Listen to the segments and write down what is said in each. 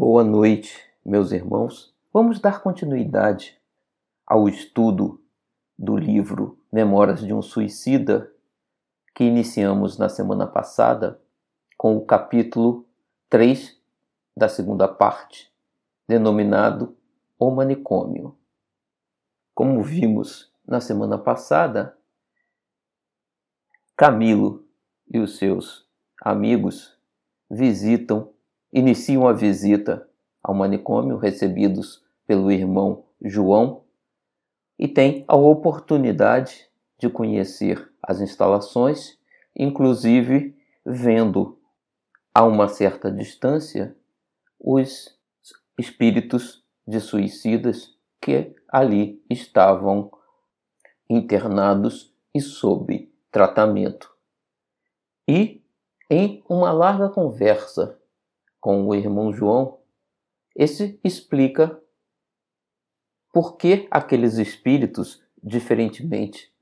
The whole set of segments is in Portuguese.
Boa noite, meus irmãos. Vamos dar continuidade ao estudo do livro Memórias de um Suicida, que iniciamos na semana passada com o capítulo 3 da segunda parte, denominado O Manicômio. Como vimos na semana passada, Camilo e os seus amigos visitam iniciam a visita ao manicômio, recebidos pelo irmão João, e têm a oportunidade de conhecer as instalações, inclusive vendo a uma certa distância os espíritos de suicidas que ali estavam internados e sob tratamento. E em uma larga conversa com o irmão João, esse explica por que aqueles espíritos, diferentemente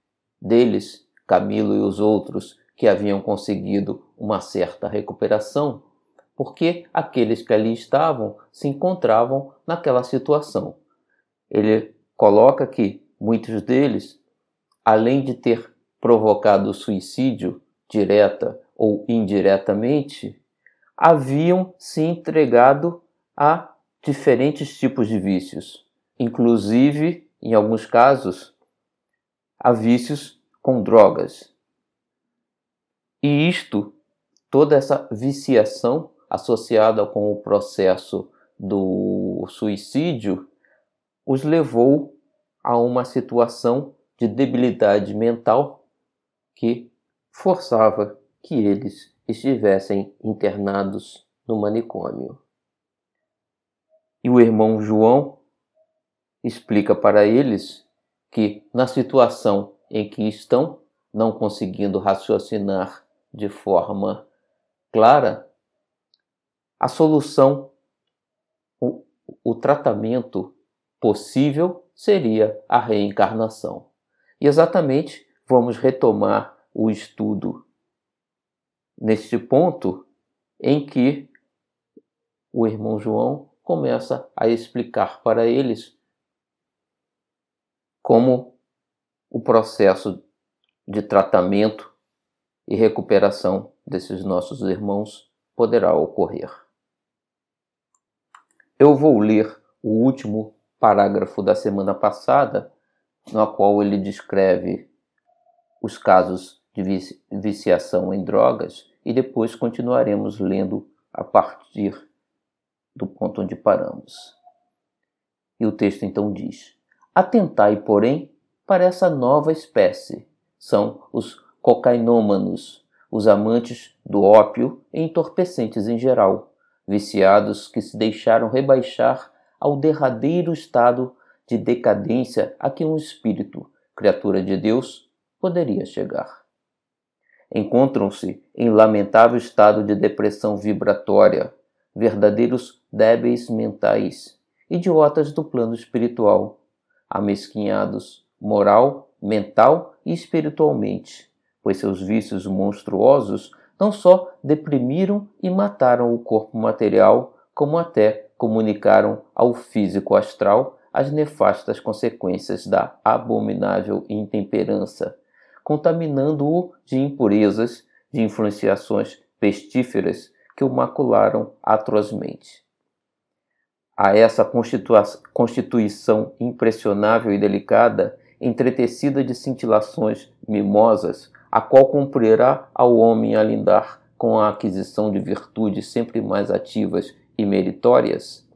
deles, Camilo e os outros que haviam conseguido uma certa recuperação, porque aqueles que ali estavam se encontravam naquela situação. Ele coloca que muitos deles, além de ter provocado suicídio direta ou indiretamente, haviam se entregado a diferentes tipos de vícios, inclusive, em alguns casos, a vícios com drogas. E isto, toda essa viciação associada com o processo do suicídio, os levou a uma situação de debilidade mental que forçava que eles estivessem internados no manicômio. E o irmão João explica para eles que, na situação em que estão, não conseguindo raciocinar de forma clara, a solução, o, o tratamento possível seria a reencarnação. E exatamente vamos retomar o estudo neste ponto em que o irmão João começa a explicar para eles como o processo de tratamento e recuperação desses nossos irmãos poderá ocorrer. Eu vou ler o último parágrafo da semana passada, no qual ele descreve os casos de viciação em drogas e depois continuaremos lendo a partir do ponto onde paramos. E o texto então diz: Atentai, porém, para essa nova espécie. São os cocainômanos, os amantes do ópio e entorpecentes em geral, viciados que se deixaram rebaixar ao derradeiro estado de decadência a que um espírito, criatura de Deus, poderia chegar encontram-se em lamentável estado de depressão vibratória, verdadeiros débeis mentais, idiotas do plano espiritual, amesquinhados moral, mental e espiritualmente, pois seus vícios monstruosos não só deprimiram e mataram o corpo material, como até comunicaram ao físico astral as nefastas consequências da abominável intemperança contaminando-o de impurezas, de influenciações pestíferas que o macularam atrozmente. A essa constituição impressionável e delicada, entretecida de cintilações mimosas, a qual cumprirá ao homem alindar com a aquisição de virtudes sempre mais ativas e meritórias,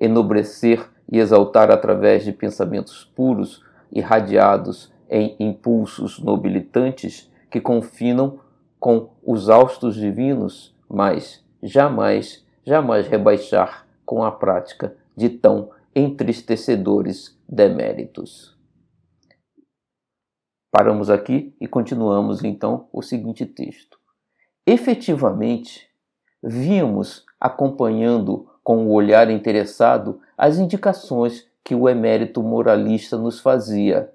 enobrecer e exaltar através de pensamentos puros, irradiados em impulsos nobilitantes que confinam com os austos divinos, mas jamais, jamais rebaixar com a prática de tão entristecedores deméritos. Paramos aqui e continuamos então o seguinte texto. Efetivamente, vimos acompanhando com o olhar interessado as indicações que o emérito moralista nos fazia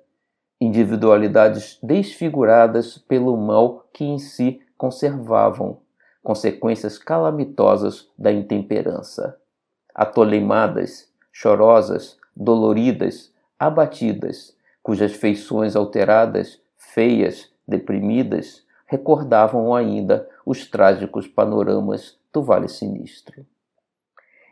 individualidades desfiguradas pelo mal que em si conservavam, consequências calamitosas da intemperança. atoleimadas, chorosas, doloridas, abatidas, cujas feições alteradas, feias, deprimidas, recordavam ainda os trágicos panoramas do Vale Sinistro.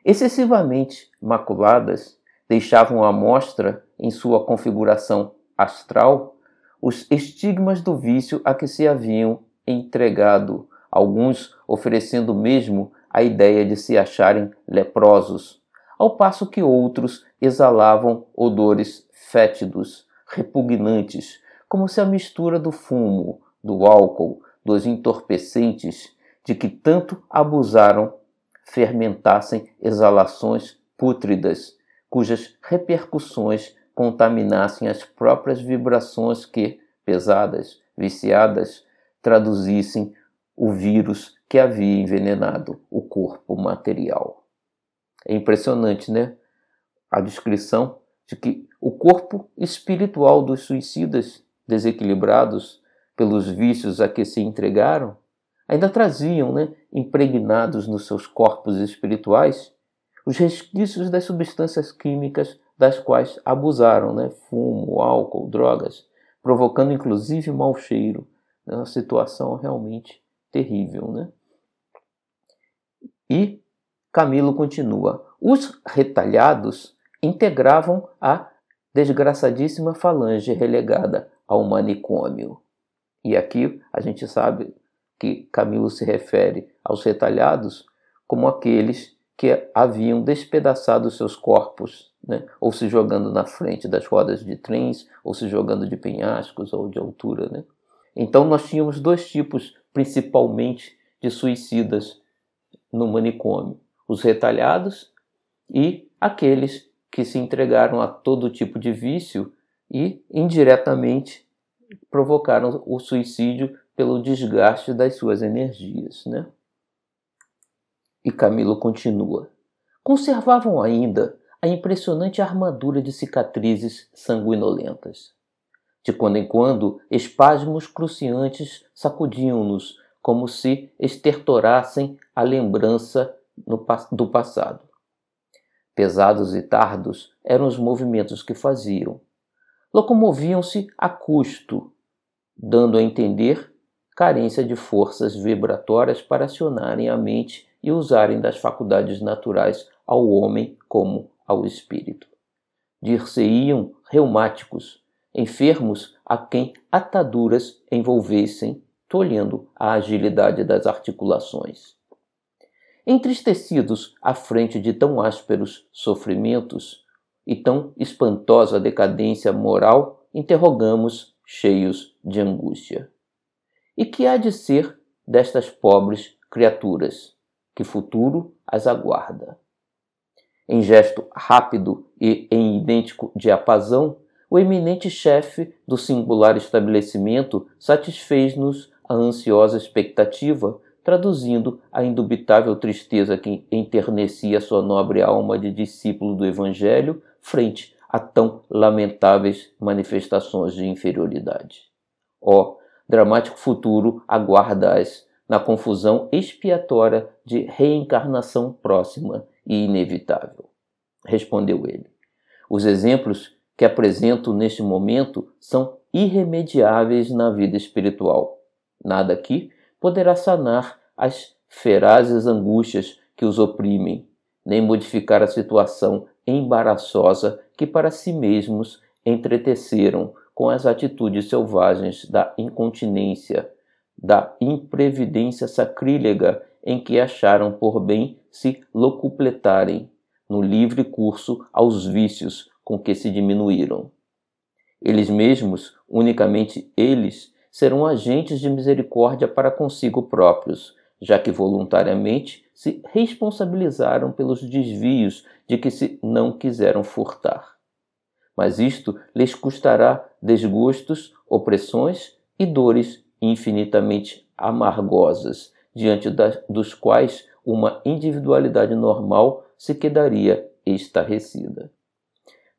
Excessivamente maculadas, deixavam à mostra, em sua configuração astral, os estigmas do vício a que se haviam entregado, alguns oferecendo mesmo a ideia de se acharem leprosos, ao passo que outros exalavam odores fétidos, repugnantes, como se a mistura do fumo, do álcool, dos entorpecentes de que tanto abusaram fermentassem exalações pútridas, cujas repercussões contaminassem as próprias vibrações que, pesadas, viciadas, traduzissem o vírus que havia envenenado o corpo material. É impressionante, né? A descrição de que o corpo espiritual dos suicidas desequilibrados pelos vícios a que se entregaram ainda traziam, né, impregnados nos seus corpos espirituais, os resquícios das substâncias químicas das quais abusaram, né, fumo, álcool, drogas, provocando inclusive mau cheiro, né, uma situação realmente terrível, né? E Camilo continua: os retalhados integravam a desgraçadíssima falange relegada ao manicômio. E aqui a gente sabe que Camilo se refere aos retalhados como aqueles que haviam despedaçado seus corpos, né? ou se jogando na frente das rodas de trens, ou se jogando de penhascos ou de altura. Né? Então nós tínhamos dois tipos, principalmente, de suicidas no manicômio: os retalhados e aqueles que se entregaram a todo tipo de vício e indiretamente provocaram o suicídio pelo desgaste das suas energias. Né? E Camilo continua. Conservavam ainda a impressionante armadura de cicatrizes sanguinolentas. De quando em quando, espasmos cruciantes sacudiam-nos como se estertorassem a lembrança do passado. Pesados e tardos eram os movimentos que faziam. Locomoviam-se a custo, dando a entender carência de forças vibratórias para acionarem a mente e usarem das faculdades naturais ao homem como ao espírito. Dir-se-iam reumáticos, enfermos a quem ataduras envolvessem, tolhendo a agilidade das articulações. Entristecidos à frente de tão ásperos sofrimentos e tão espantosa decadência moral, interrogamos, cheios de angústia. E que há de ser destas pobres criaturas? Que futuro as aguarda? Em gesto rápido e em idêntico diapasão, o eminente chefe do singular estabelecimento satisfez-nos a ansiosa expectativa, traduzindo a indubitável tristeza que enternecia sua nobre alma de discípulo do Evangelho frente a tão lamentáveis manifestações de inferioridade. Ó, oh, dramático futuro aguarda-as na confusão expiatória de reencarnação próxima e inevitável. Respondeu ele. Os exemplos que apresento neste momento são irremediáveis na vida espiritual. Nada aqui poderá sanar as ferazes angústias que os oprimem, nem modificar a situação embaraçosa que para si mesmos entreteceram com as atitudes selvagens da incontinência, da imprevidência sacrílega em que acharam por bem se locupletarem no livre curso aos vícios com que se diminuíram. Eles mesmos, unicamente eles, serão agentes de misericórdia para consigo próprios, já que voluntariamente se responsabilizaram pelos desvios de que se não quiseram furtar mas isto lhes custará desgostos, opressões e dores infinitamente amargosas, diante dos quais uma individualidade normal se quedaria estarrecida.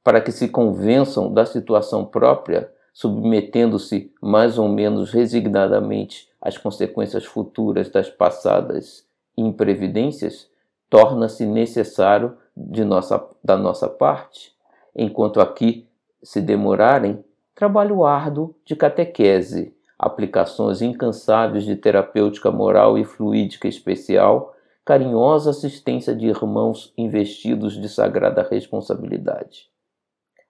Para que se convençam da situação própria, submetendo-se mais ou menos resignadamente às consequências futuras das passadas imprevidências, torna-se necessário de nossa, da nossa parte, enquanto aqui se demorarem, trabalho árduo de catequese, aplicações incansáveis de terapêutica moral e fluídica especial, carinhosa assistência de irmãos investidos de sagrada responsabilidade.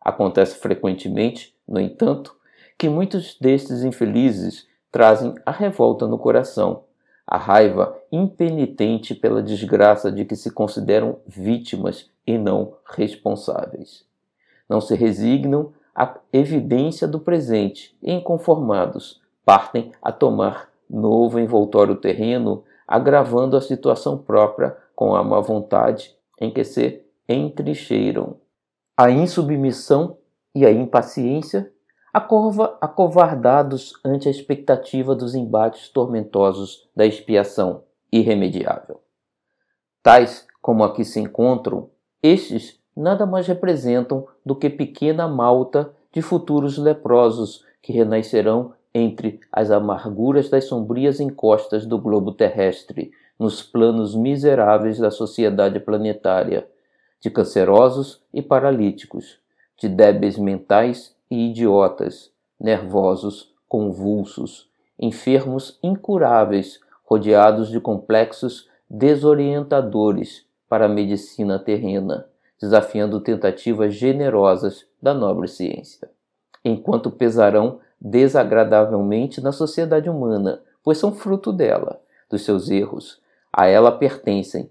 Acontece frequentemente, no entanto, que muitos destes infelizes trazem a revolta no coração, a raiva impenitente pela desgraça de que se consideram vítimas e não responsáveis. Não se resignam à evidência do presente inconformados, partem a tomar novo envoltório terreno, agravando a situação própria com a má vontade em que se entrincheiram. A insubmissão e a impaciência acova, acovardados ante a expectativa dos embates tormentosos da expiação irremediável. Tais como aqui se encontram, estes nada mais representam do que pequena malta de futuros leprosos que renascerão entre as amarguras das sombrias encostas do globo terrestre, nos planos miseráveis da sociedade planetária, de cancerosos e paralíticos, de débeis mentais e idiotas, nervosos, convulsos, enfermos incuráveis, rodeados de complexos desorientadores para a medicina terrena, desafiando tentativas generosas da nobre ciência. Enquanto pesarão desagradavelmente na sociedade humana, pois são fruto dela, dos seus erros, a ela pertencem,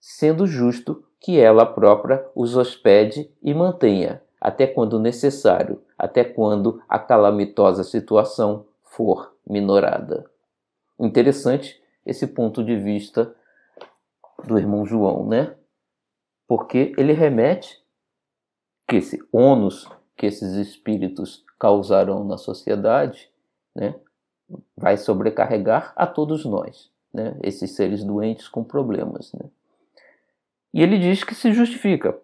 sendo justo que ela própria os hospede e mantenha, até quando necessário, até quando a calamitosa situação for minorada. Interessante esse ponto de vista do irmão João, né? Porque ele remete que esse ônus que esses espíritos causarão na sociedade, né, vai sobrecarregar a todos nós, né, esses seres doentes com problemas, né. E ele diz que se justifica,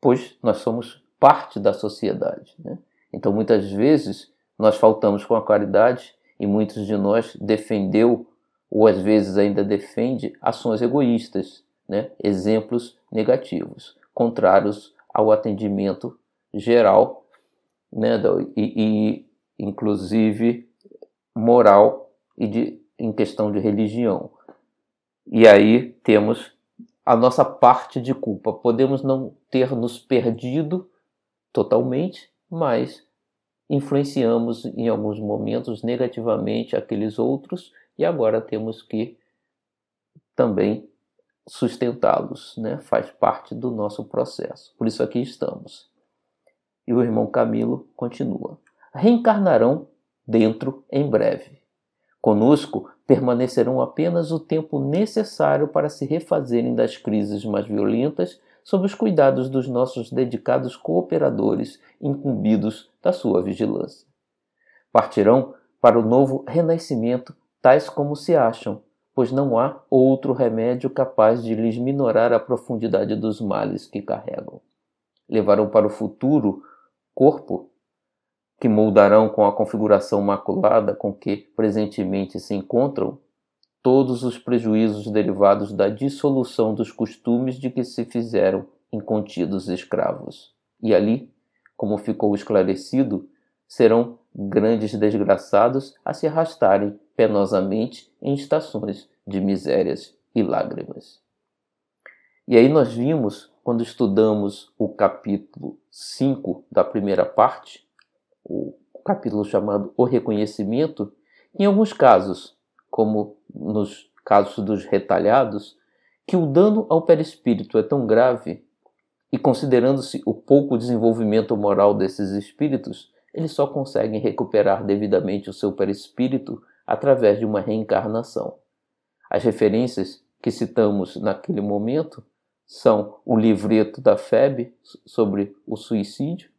pois nós somos parte da sociedade. Né? Então, muitas vezes, nós faltamos com a caridade e muitos de nós defendeu ou às vezes ainda defende ações egoístas, né? exemplos negativos, contrários ao atendimento geral né? e, e inclusive moral e de, em questão de religião. E aí temos a nossa parte de culpa. Podemos não ter nos perdido totalmente, mas influenciamos em alguns momentos negativamente aqueles outros e agora temos que também sustentá-los, né? faz parte do nosso processo. Por isso aqui estamos. E o irmão Camilo continua: reencarnarão dentro em breve. Conosco permanecerão apenas o tempo necessário para se refazerem das crises mais violentas sob os cuidados dos nossos dedicados cooperadores incumbidos da sua vigilância. Partirão para o novo renascimento tais como se acham, pois não há outro remédio capaz de lhes minorar a profundidade dos males que carregam. Levarão para o futuro corpo que moldarão com a configuração maculada com que presentemente se encontram todos os prejuízos derivados da dissolução dos costumes de que se fizeram incontidos escravos. E ali, como ficou esclarecido, serão grandes desgraçados a se arrastarem penosamente em estações de misérias e lágrimas. E aí nós vimos, quando estudamos o capítulo 5 da primeira parte, o capítulo chamado O Reconhecimento, em alguns casos como nos casos dos retalhados, que o dano ao perispírito é tão grave e considerando-se o pouco desenvolvimento moral desses espíritos, eles só conseguem recuperar devidamente o seu perispírito através de uma reencarnação. As referências que citamos naquele momento são o livreto da FEB sobre o suicídio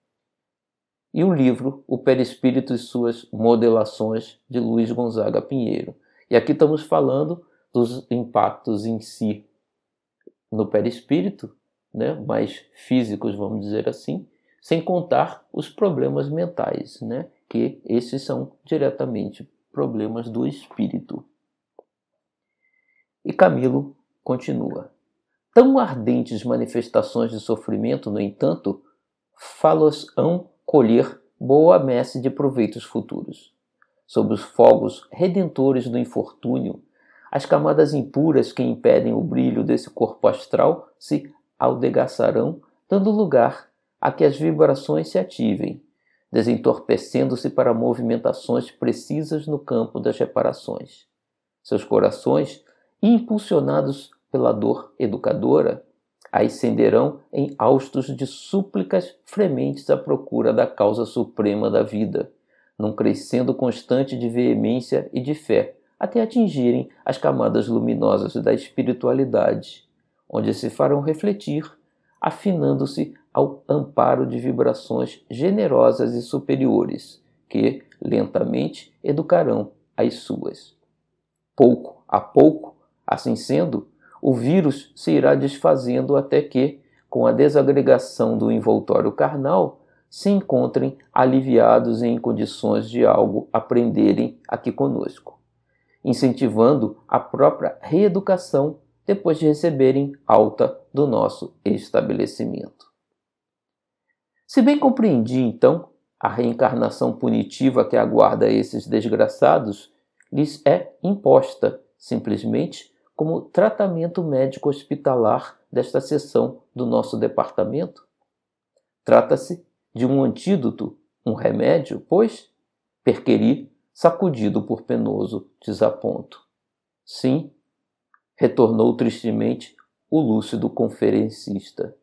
e o livro O Perispírito e Suas Modelações de Luiz Gonzaga Pinheiro, e aqui estamos falando dos impactos em si no perispírito, né, mais físicos, vamos dizer assim, sem contar os problemas mentais, né, que esses são diretamente problemas do espírito. E Camilo continua. Tão ardentes manifestações de sofrimento, no entanto, falos-ão colher boa messe de proveitos futuros. Sob os fogos redentores do infortúnio, as camadas impuras que impedem o brilho desse corpo astral se aldegaçarão, dando lugar a que as vibrações se ativem, desentorpecendo-se para movimentações precisas no campo das reparações. Seus corações, impulsionados pela dor educadora, ascenderão em haustos de súplicas frementes à procura da causa suprema da vida, num crescendo constante de veemência e de fé, até atingirem as camadas luminosas da espiritualidade, onde se farão refletir, afinando-se ao amparo de vibrações generosas e superiores, que, lentamente, educarão as suas. Pouco a pouco, assim sendo, o vírus se irá desfazendo até que, com a desagregação do envoltório carnal, se encontrem aliviados e em condições de algo aprenderem aqui conosco, incentivando a própria reeducação depois de receberem alta do nosso estabelecimento. Se bem compreendi, então, a reencarnação punitiva que aguarda esses desgraçados lhes é imposta simplesmente como tratamento médico hospitalar desta seção do nosso departamento? Trata-se de um antídoto, um remédio, pois perqueri sacudido por penoso desaponto. Sim, retornou tristemente o lúcido conferencista.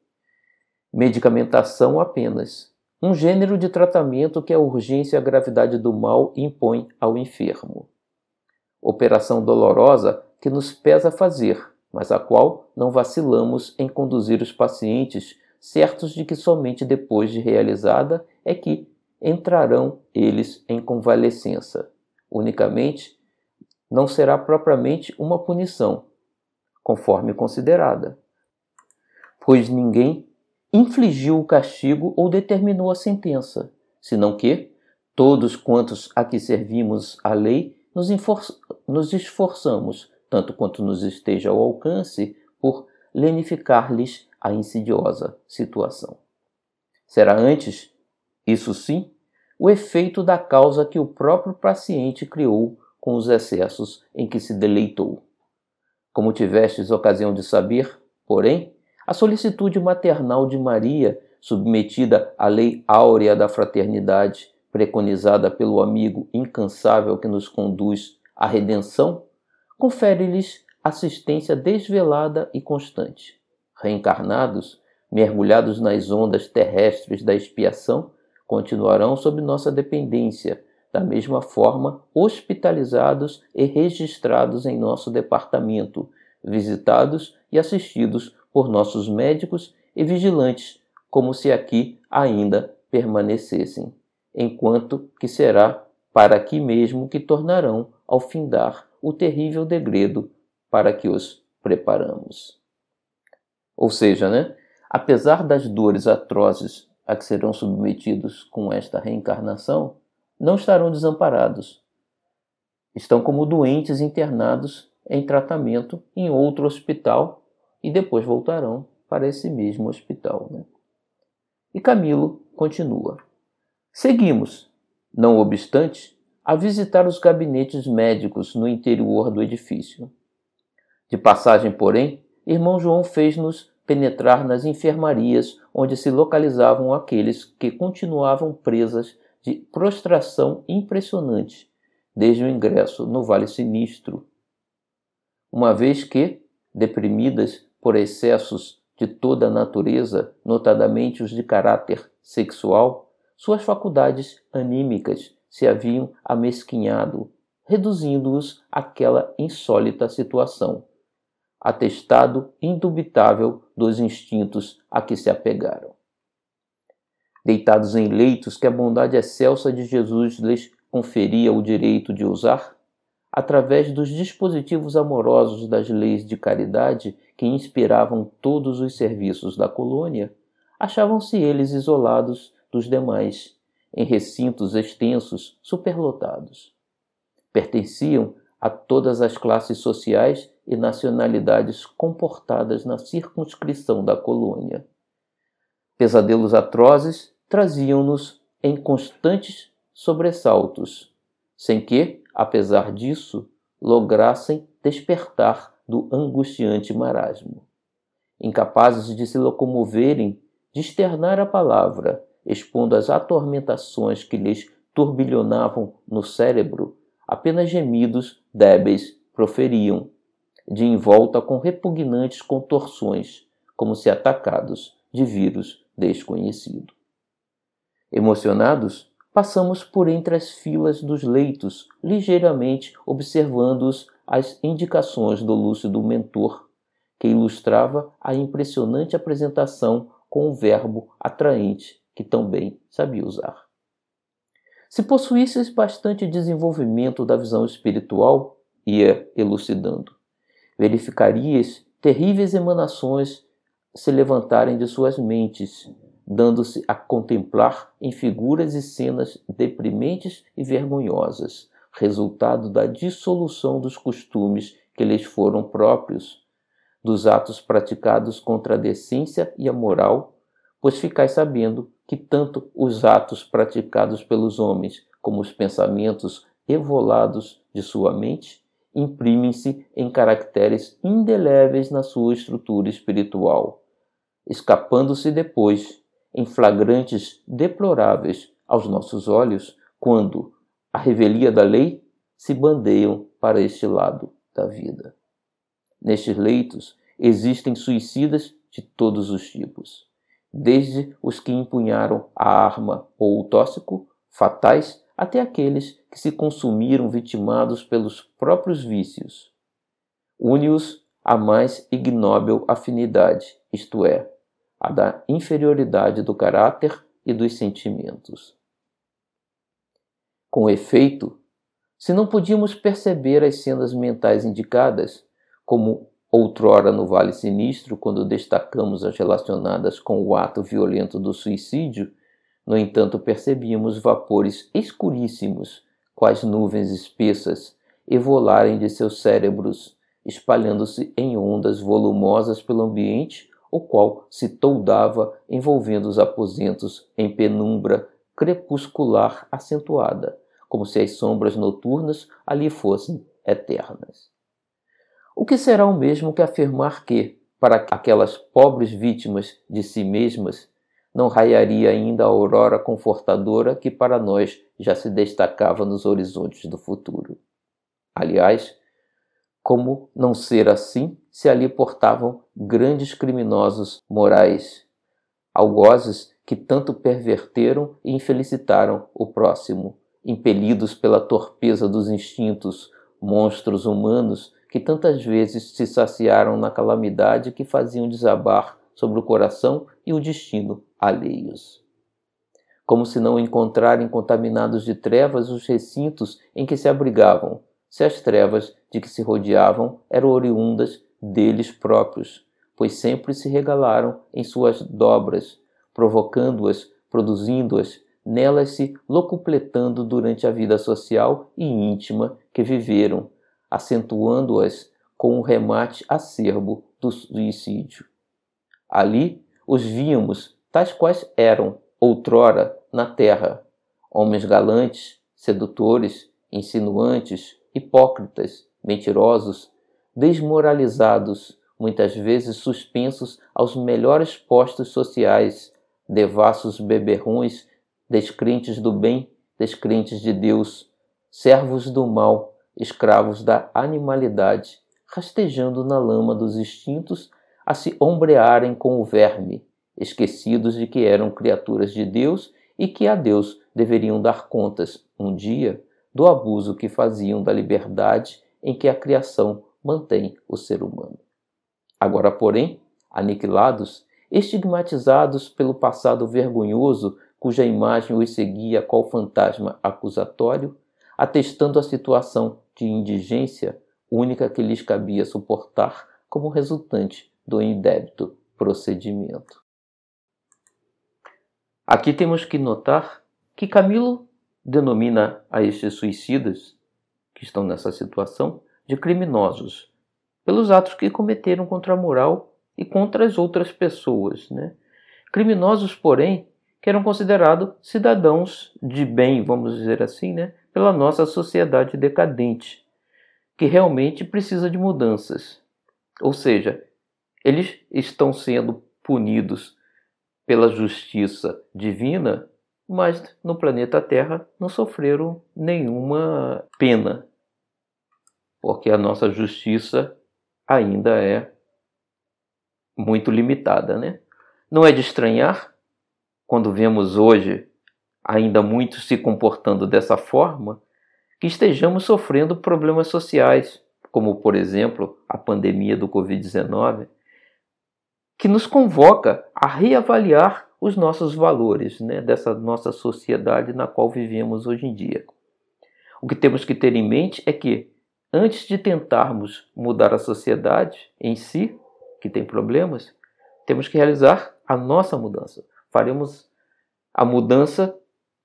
Medicamentação apenas, um gênero de tratamento que a urgência e a gravidade do mal impõe ao enfermo. Operação dolorosa que nos pesa fazer, mas a qual não vacilamos em conduzir os pacientes, certos de que somente depois de realizada é que entrarão eles em convalescença. Unicamente, não será propriamente uma punição, conforme considerada, pois ninguém infligiu o castigo ou determinou a sentença, senão que todos quantos a que servimos a lei nos, nos esforçamos tanto quanto nos esteja ao alcance, por lenificar-lhes a insidiosa situação. Será antes, isso sim, o efeito da causa que o próprio paciente criou com os excessos em que se deleitou. Como tivestes ocasião de saber, porém, a solicitude maternal de Maria, submetida à lei áurea da fraternidade, preconizada pelo amigo incansável que nos conduz à redenção, confere-lhes assistência desvelada e constante. Reencarnados, mergulhados nas ondas terrestres da expiação, continuarão sob nossa dependência, da mesma forma hospitalizados e registrados em nosso departamento, visitados e assistidos por nossos médicos e vigilantes, como se aqui ainda permanecessem, enquanto que será para aqui mesmo que tornarão ao findar o terrível degredo para que os preparamos. Ou seja, né, apesar das dores atrozes a que serão submetidos com esta reencarnação, não estarão desamparados. Estão como doentes internados em tratamento em outro hospital e depois voltarão para esse mesmo hospital. Né? E Camilo continua. Seguimos. Não obstante, a visitar os gabinetes médicos no interior do edifício. De passagem, porém, irmão João fez-nos penetrar nas enfermarias onde se localizavam aqueles que continuavam presas de prostração impressionante desde o ingresso no Vale Sinistro. Uma vez que, deprimidas por excessos de toda a natureza, notadamente os de caráter sexual, suas faculdades anímicas se haviam amesquinhado, reduzindo-os àquela insólita situação, atestado indubitável dos instintos a que se apegaram. Deitados em leitos que a bondade excelsa de Jesus lhes conferia o direito de usar, através dos dispositivos amorosos das leis de caridade que inspiravam todos os serviços da colônia, achavam-se eles isolados dos demais em recintos extensos, superlotados. Pertenciam a todas as classes sociais e nacionalidades comportadas na circunscrição da colônia. Pesadelos atrozes traziam-nos em constantes sobressaltos, sem que, apesar disso, lograssem despertar do angustiante marasmo. Incapazes de se locomoverem, de externar a palavra, expondo as atormentações que lhes turbilhonavam no cérebro, apenas gemidos débeis proferiam, de envolta com repugnantes contorções, como se atacados de vírus desconhecido. Emocionados, passamos por entre as filas dos leitos, ligeiramente observando-os as indicações do lúcido mentor, que ilustrava a impressionante apresentação com o verbo atraente que tão bem sabia usar. Se possuísseis bastante desenvolvimento da visão espiritual, ia elucidando, verificarias terríveis emanações se levantarem de suas mentes, dando-se a contemplar em figuras e cenas deprimentes e vergonhosas, resultado da dissolução dos costumes que lhes foram próprios, dos atos praticados contra a decência e a moral, pois ficais sabendo que tanto os atos praticados pelos homens como os pensamentos evolados de sua mente imprimem-se em caracteres indeléveis na sua estrutura espiritual, escapando-se depois em flagrantes deploráveis aos nossos olhos quando a revelia da lei se bandeiam para este lado da vida. Nestes leitos existem suicidas de todos os tipos desde os que empunharam a arma ou o tóxico, fatais, até aqueles que se consumiram vitimados pelos próprios vícios. Une-os a mais ignóbil afinidade, isto é, a da inferioridade do caráter e dos sentimentos. Com efeito, se não podíamos perceber as cenas mentais indicadas, como Outrora, no Vale Sinistro, quando destacamos as relacionadas com o ato violento do suicídio, no entanto percebíamos vapores escuríssimos, quais nuvens espessas, evolarem de seus cérebros, espalhando-se em ondas volumosas pelo ambiente, o qual se toldava, envolvendo os aposentos em penumbra crepuscular acentuada, como se as sombras noturnas ali fossem eternas. O que será o mesmo que afirmar que, para aquelas pobres vítimas de si mesmas, não raiaria ainda a aurora confortadora que para nós já se destacava nos horizontes do futuro. Aliás, como não ser assim se ali portavam grandes criminosos morais, algozes que tanto perverteram e infelicitaram o próximo, impelidos pela torpeza dos instintos, monstros humanos que tantas vezes se saciaram na calamidade que faziam desabar sobre o coração e o destino alheios. Como se não encontrarem contaminados de trevas os recintos em que se abrigavam, se as trevas de que se rodeavam eram oriundas deles próprios, pois sempre se regalaram em suas dobras, provocando-as, produzindo-as, nelas se locupletando durante a vida social e íntima que viveram, acentuando-as com o remate acerbo do suicídio. Ali os víamos tais quais eram outrora na terra, homens galantes, sedutores, insinuantes, hipócritas, mentirosos, desmoralizados, muitas vezes suspensos aos melhores postos sociais, devassos beberrões, descrentes do bem, descrentes de Deus, servos do mal, escravos da animalidade, rastejando na lama dos instintos a se ombrearem com o verme, esquecidos de que eram criaturas de Deus e que a Deus deveriam dar contas, um dia, do abuso que faziam da liberdade em que a criação mantém o ser humano. Agora, porém, aniquilados, estigmatizados pelo passado vergonhoso cuja imagem os seguia qual fantasma acusatório, atestando a situação de indigência única que lhes cabia suportar como resultante do indébito procedimento. Aqui temos que notar que Camilo denomina a estes suicidas que estão nessa situação de criminosos, pelos atos que cometeram contra a moral e contra as outras pessoas. Né? Criminosos, porém, que eram considerados cidadãos de bem, vamos dizer assim, né? Pela nossa sociedade decadente, que realmente precisa de mudanças. Ou seja, eles estão sendo punidos pela justiça divina, mas no planeta Terra não sofreram nenhuma pena, porque a nossa justiça ainda é muito limitada, né? Não é de estranhar quando vemos hoje ainda muitos se comportando dessa forma que estejamos sofrendo problemas sociais, como por exemplo a pandemia do Covid-19, que nos convoca a reavaliar os nossos valores, né, dessa nossa sociedade na qual vivemos hoje em dia. O que temos que ter em mente é que, antes de tentarmos mudar a sociedade em si, que tem problemas, temos que realizar a nossa mudança. Faremos a mudança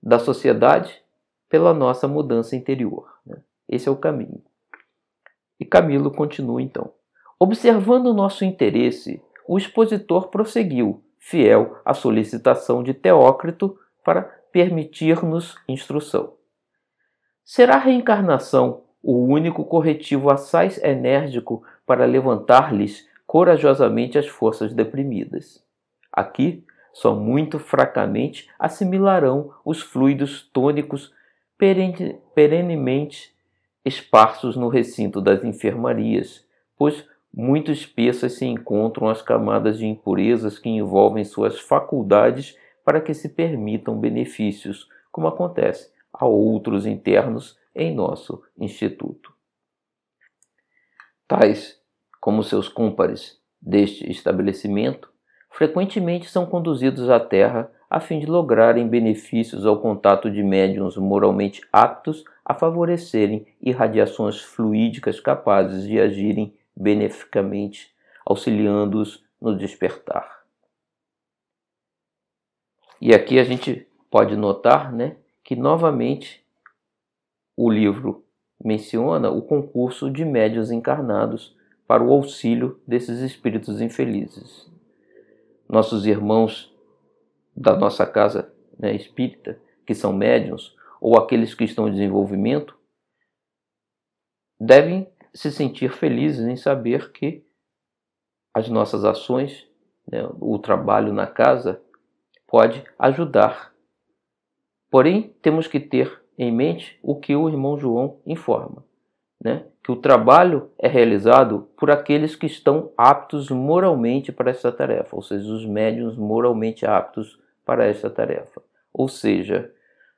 da sociedade pela nossa mudança interior. Né? Esse é o caminho. E Camilo continua então. Observando o nosso interesse o expositor prosseguiu, fiel à solicitação de Teócrito para permitir-nos instrução. Será a reencarnação o único corretivo assaz enérgico para levantar-lhes corajosamente as forças deprimidas? Aqui, só muito fracamente assimilarão os fluidos tônicos perenemente esparsos no recinto das enfermarias, pois muito espessas se encontram as camadas de impurezas que envolvem suas faculdades para que se permitam benefícios, como acontece a outros internos em nosso instituto. Tais como seus cômpares deste estabelecimento, frequentemente são conduzidos à Terra a fim de lograrem benefícios ao contato de médiums moralmente aptos a favorecerem irradiações fluídicas capazes de agirem beneficamente, auxiliando-os no despertar. E aqui a gente pode notar né, que novamente o livro menciona o concurso de médios encarnados para o auxílio desses espíritos infelizes. Nossos irmãos da nossa casa né, espírita, que são médiums, ou aqueles que estão em desenvolvimento, devem se sentir felizes em saber que as nossas ações, né, o trabalho na casa, pode ajudar. Porém, temos que ter em mente o que o irmão João informa, né? Que o trabalho é realizado por aqueles que estão aptos moralmente para essa tarefa, ou seja, os médiuns moralmente aptos para esta tarefa. Ou seja,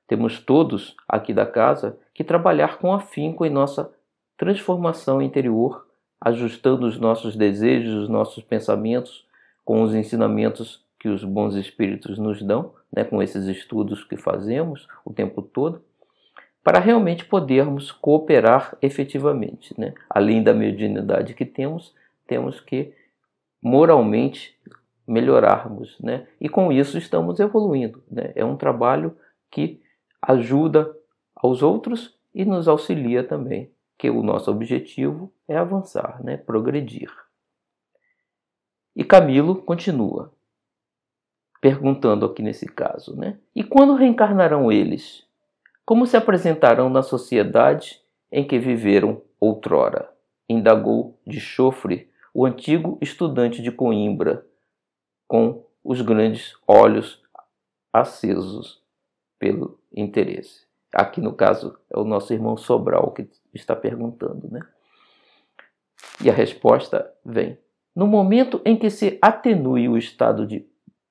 temos todos aqui da casa que trabalhar com afinco em nossa transformação interior, ajustando os nossos desejos, os nossos pensamentos com os ensinamentos que os bons espíritos nos dão, né, com esses estudos que fazemos o tempo todo, para realmente podermos cooperar efetivamente. Né? Além da mediunidade que temos, temos que moralmente melhorarmos. Né? E com isso estamos evoluindo. Né? É um trabalho que ajuda aos outros e nos auxilia também que o nosso objetivo é avançar, né? progredir. E Camilo continua, perguntando aqui nesse caso, né? E quando reencarnarão eles? Como se apresentarão na sociedade em que viveram outrora? Indagou de chofre o antigo estudante de Coimbra, com os grandes olhos acesos pelo interesse. Aqui no caso é o nosso irmão Sobral que está perguntando, né? E a resposta vem: no momento em que se atenue o estado de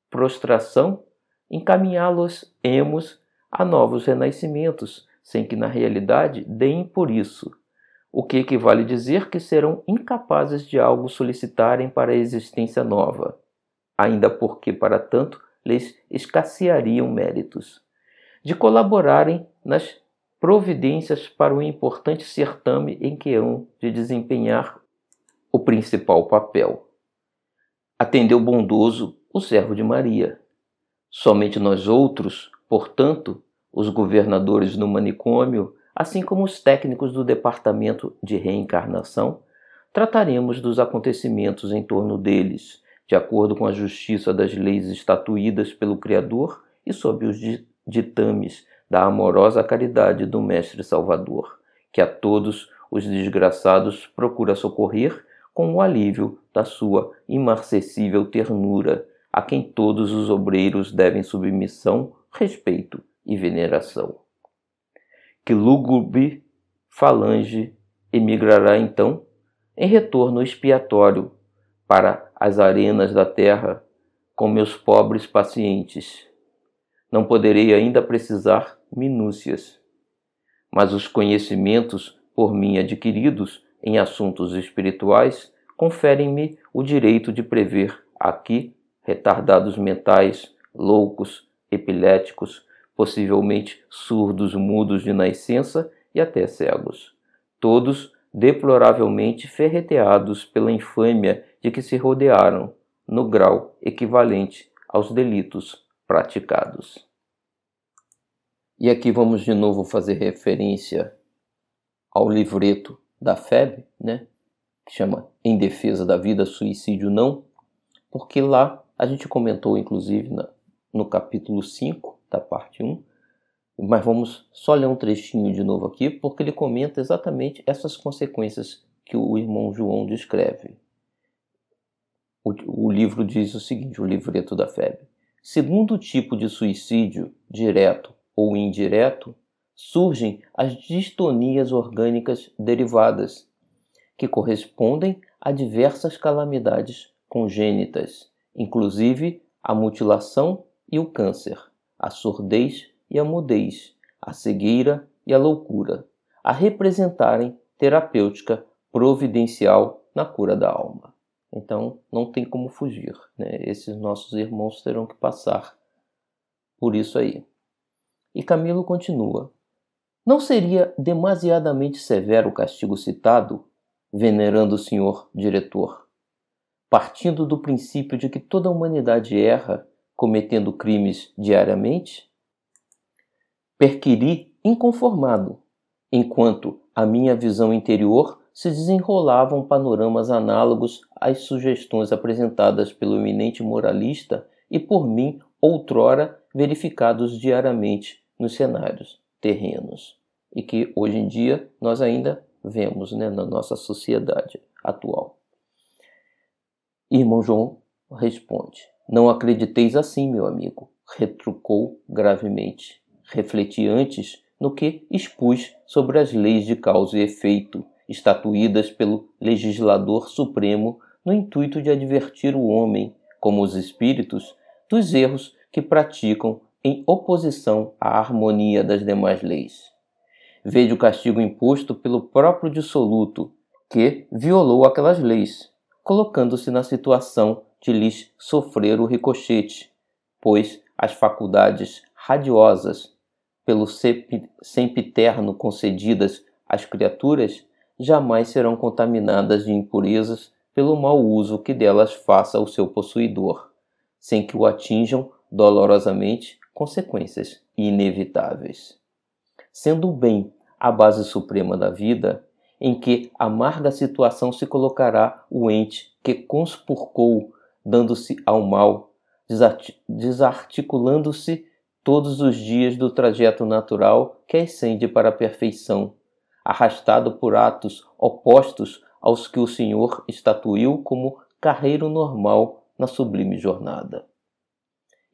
prostração, encaminhá-los-emos a novos renascimentos, sem que na realidade deem por isso, o que equivale dizer que serão incapazes de algo solicitarem para a existência nova, ainda porque, para tanto, lhes escasseariam méritos, de colaborarem nas providências para o importante certame em que hão de desempenhar o principal papel. Atendeu bondoso o servo de Maria. Somente nós outros, portanto, os governadores no manicômio, assim como os técnicos do departamento de reencarnação, trataremos dos acontecimentos em torno deles, de acordo com a justiça das leis estatuídas pelo Criador e sob os ditames da amorosa caridade do Mestre Salvador, que a todos os desgraçados procura socorrer com o alívio da sua imarcessível ternura, a quem todos os obreiros devem submissão, respeito e veneração. Que lúgubre falange emigrará então em retorno expiatório para as arenas da terra com meus pobres pacientes. Não poderei ainda precisar minúcias, mas os conhecimentos por mim adquiridos em assuntos espirituais conferem-me o direito de prever aqui retardados mentais, loucos, epiléticos, possivelmente surdos, mudos de nascença e até cegos. Todos deploravelmente ferreteados pela infâmia de que se rodearam, no grau equivalente aos delitos praticados. E aqui vamos de novo fazer referência ao livreto da FEB, né, que chama Em Defesa da Vida, Suicídio Não, porque lá a gente comentou, inclusive, na, no capítulo 5, da parte 1, mas vamos só ler um trechinho de novo aqui, porque ele comenta exatamente essas consequências que o irmão João descreve. O, o livro diz o seguinte, o livreto da FEB. Segundo tipo de suicídio, direto ou indireto, surgem as distonias orgânicas derivadas, que correspondem a diversas calamidades congênitas, inclusive a mutilação e o câncer, a surdez e a mudez, a cegueira e a loucura, a representarem terapêutica providencial na cura da alma. Então não tem como fugir, né? esses nossos irmãos terão que passar por isso aí. E Camilo continua: Não seria demasiadamente severo o castigo citado, venerando o senhor diretor, partindo do princípio de que toda a humanidade erra, cometendo crimes diariamente? Perquiri inconformado, enquanto a minha visão interior se desenrolavam panoramas análogos às sugestões apresentadas pelo eminente moralista e por mim outrora verificados diariamente nos cenários terrenos e que hoje em dia nós ainda vemos né, na nossa sociedade atual. Irmão João responde: Não acrediteis assim, meu amigo, retrucou gravemente. Refleti antes no que expus sobre as leis de causa e efeito, estatuídas pelo legislador supremo no intuito de advertir o homem, como os espíritos, dos erros que praticam em oposição à harmonia das demais leis. Veja o castigo imposto pelo próprio dissoluto, que violou aquelas leis, colocando-se na situação de lhes sofrer o ricochete, pois as faculdades radiosas pelo sempiterno concedidas às criaturas jamais serão contaminadas de impurezas pelo mau uso que delas faça o seu possuidor, sem que o atinjam dolorosamente consequências inevitáveis. Sendo o bem a base suprema da vida, em que amarga situação se colocará o ente que conspurcou, dando-se ao mal, desarticulando-se todos os dias do trajeto natural que ascende para a perfeição, arrastado por atos opostos aos que o Senhor estatuiu como carreiro normal na sublime jornada.